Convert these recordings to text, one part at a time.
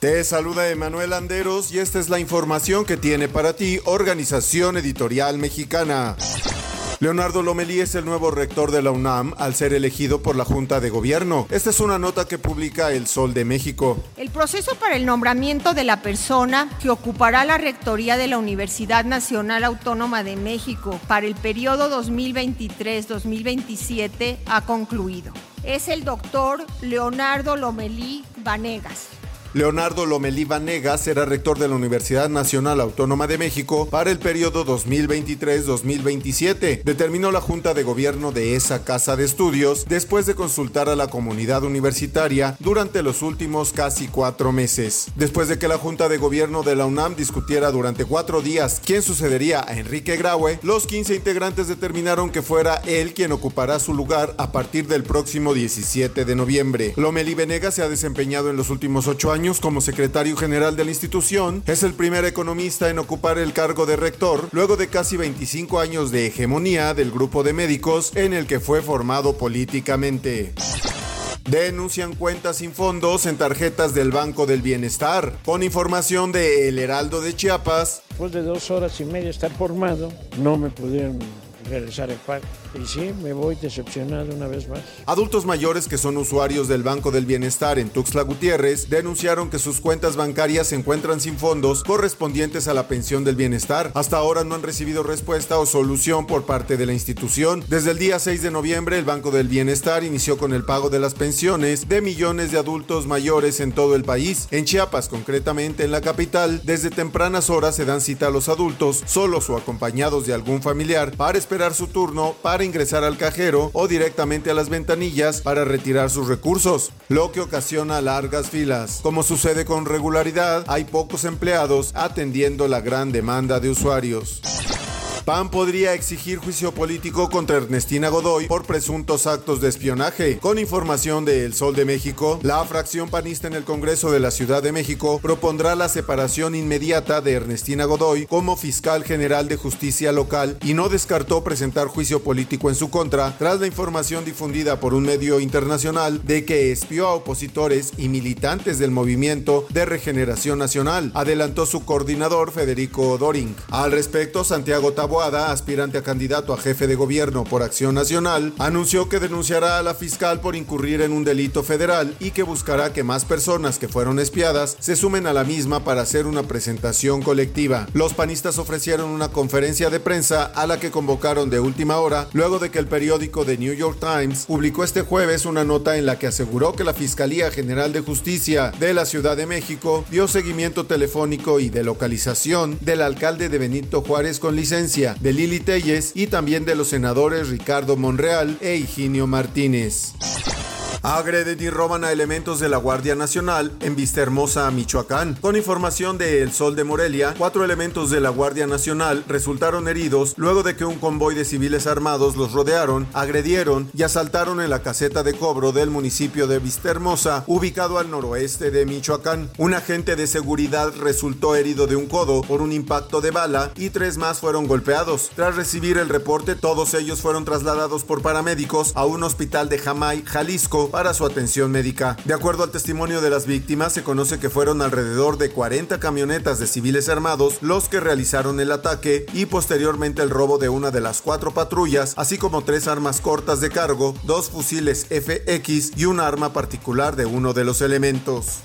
Te saluda Emanuel Anderos y esta es la información que tiene para ti Organización Editorial Mexicana. Leonardo Lomelí es el nuevo rector de la UNAM al ser elegido por la Junta de Gobierno. Esta es una nota que publica El Sol de México. El proceso para el nombramiento de la persona que ocupará la rectoría de la Universidad Nacional Autónoma de México para el periodo 2023-2027 ha concluido. Es el doctor Leonardo Lomelí Vanegas. Leonardo Lomelí Vanegas será rector de la Universidad Nacional Autónoma de México para el periodo 2023-2027, determinó la Junta de Gobierno de esa casa de estudios después de consultar a la comunidad universitaria durante los últimos casi cuatro meses. Después de que la Junta de Gobierno de la UNAM discutiera durante cuatro días quién sucedería a Enrique Graue, los 15 integrantes determinaron que fuera él quien ocupará su lugar a partir del próximo 17 de noviembre. Lomelí Vanegas se ha desempeñado en los últimos ocho años como secretario general de la institución, es el primer economista en ocupar el cargo de rector luego de casi 25 años de hegemonía del grupo de médicos en el que fue formado políticamente. Denuncian cuentas sin fondos en tarjetas del Banco del Bienestar. Con información de El Heraldo de Chiapas, Después de dos horas y media estar formado, no me pudieron regresar el pago. Y sí, me voy decepcionado una vez más. Adultos mayores que son usuarios del Banco del Bienestar en Tuxtla Gutiérrez denunciaron que sus cuentas bancarias se encuentran sin fondos correspondientes a la pensión del bienestar. Hasta ahora no han recibido respuesta o solución por parte de la institución. Desde el día 6 de noviembre, el Banco del Bienestar inició con el pago de las pensiones de millones de adultos mayores en todo el país. En Chiapas, concretamente en la capital, desde tempranas horas se dan cita a los adultos, solos o acompañados de algún familiar, para esperar su turno para ingresar al cajero o directamente a las ventanillas para retirar sus recursos, lo que ocasiona largas filas. Como sucede con regularidad, hay pocos empleados atendiendo la gran demanda de usuarios. PAN podría exigir juicio político contra Ernestina Godoy por presuntos actos de espionaje. Con información de El Sol de México, la fracción panista en el Congreso de la Ciudad de México propondrá la separación inmediata de Ernestina Godoy como fiscal general de justicia local y no descartó presentar juicio político en su contra tras la información difundida por un medio internacional de que espió a opositores y militantes del movimiento de regeneración nacional, adelantó su coordinador Federico Doring. Al respecto, Santiago Taboada, aspirante a candidato a jefe de gobierno por Acción Nacional, anunció que denunciará a la fiscal por incurrir en un delito federal y que buscará que más personas que fueron espiadas se sumen a la misma para hacer una presentación colectiva. Los panistas ofrecieron una conferencia de prensa a la que convocaron de última hora, luego de que el periódico The New York Times publicó este jueves una nota en la que aseguró que la Fiscalía General de Justicia de la Ciudad de México dio seguimiento telefónico y de localización del alcalde de Benito Juárez con licencia de Lili Telles y también de los senadores Ricardo Monreal e Higinio Martínez. Agreden y roban a elementos de la Guardia Nacional en Vistahermosa, Michoacán. Con información de El Sol de Morelia, cuatro elementos de la Guardia Nacional resultaron heridos luego de que un convoy de civiles armados los rodearon, agredieron y asaltaron en la caseta de cobro del municipio de Vistahermosa, ubicado al noroeste de Michoacán. Un agente de seguridad resultó herido de un codo por un impacto de bala y tres más fueron golpeados. Tras recibir el reporte, todos ellos fueron trasladados por paramédicos a un hospital de Jamay, Jalisco, para su atención médica. De acuerdo al testimonio de las víctimas, se conoce que fueron alrededor de 40 camionetas de civiles armados los que realizaron el ataque y posteriormente el robo de una de las cuatro patrullas, así como tres armas cortas de cargo, dos fusiles FX y un arma particular de uno de los elementos.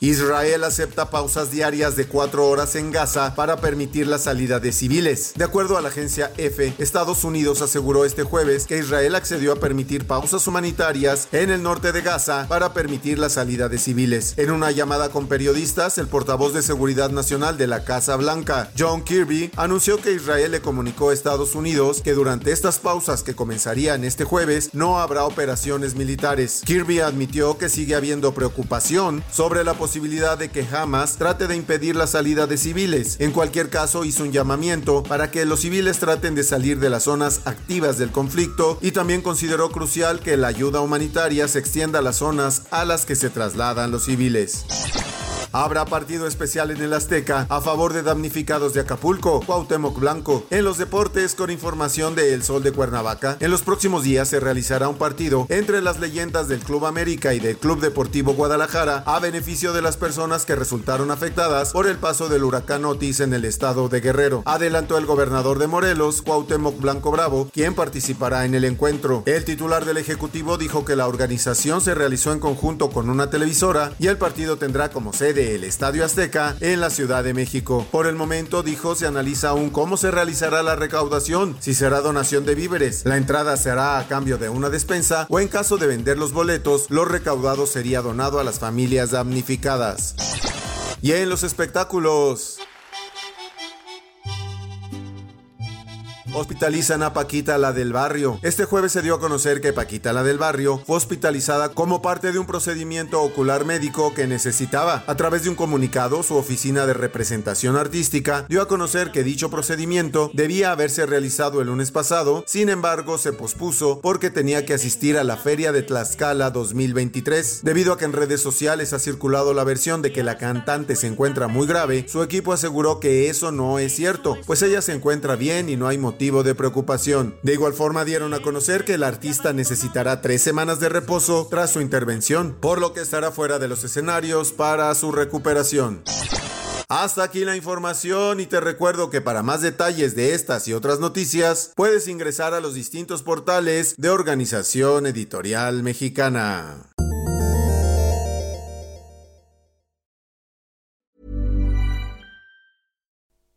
Israel acepta pausas diarias de cuatro horas en Gaza para permitir la salida de civiles. De acuerdo a la agencia EFE, Estados Unidos aseguró este jueves que Israel accedió a permitir pausas humanitarias en el norte de Gaza para permitir la salida de civiles. En una llamada con periodistas, el portavoz de Seguridad Nacional de la Casa Blanca, John Kirby, anunció que Israel le comunicó a Estados Unidos que durante estas pausas que comenzarían este jueves no habrá operaciones militares. Kirby admitió que sigue habiendo preocupación sobre la posibilidad de que Hamas trate de impedir la salida de civiles. En cualquier caso, hizo un llamamiento para que los civiles traten de salir de las zonas activas del conflicto y también consideró crucial que la ayuda humanitaria se extienda a las zonas a las que se trasladan los civiles. Habrá partido especial en el Azteca a favor de damnificados de Acapulco, Cuauhtémoc Blanco. En los deportes, con información de El Sol de Cuernavaca, en los próximos días se realizará un partido entre las leyendas del Club América y del Club Deportivo Guadalajara a beneficio de las personas que resultaron afectadas por el paso del huracán Otis en el estado de Guerrero. Adelantó el gobernador de Morelos, Cuauhtémoc Blanco Bravo, quien participará en el encuentro. El titular del Ejecutivo dijo que la organización se realizó en conjunto con una televisora y el partido tendrá como sede el Estadio Azteca en la Ciudad de México. Por el momento, dijo, se analiza aún cómo se realizará la recaudación, si será donación de víveres, la entrada será a cambio de una despensa o en caso de vender los boletos, lo recaudado sería donado a las familias damnificadas. Y en los espectáculos. Hospitalizan a Paquita la del barrio. Este jueves se dio a conocer que Paquita la del barrio fue hospitalizada como parte de un procedimiento ocular médico que necesitaba. A través de un comunicado, su oficina de representación artística dio a conocer que dicho procedimiento debía haberse realizado el lunes pasado, sin embargo se pospuso porque tenía que asistir a la Feria de Tlaxcala 2023. Debido a que en redes sociales ha circulado la versión de que la cantante se encuentra muy grave, su equipo aseguró que eso no es cierto, pues ella se encuentra bien y no hay motivo de preocupación. De igual forma dieron a conocer que el artista necesitará tres semanas de reposo tras su intervención, por lo que estará fuera de los escenarios para su recuperación. Hasta aquí la información y te recuerdo que para más detalles de estas y otras noticias puedes ingresar a los distintos portales de Organización Editorial Mexicana.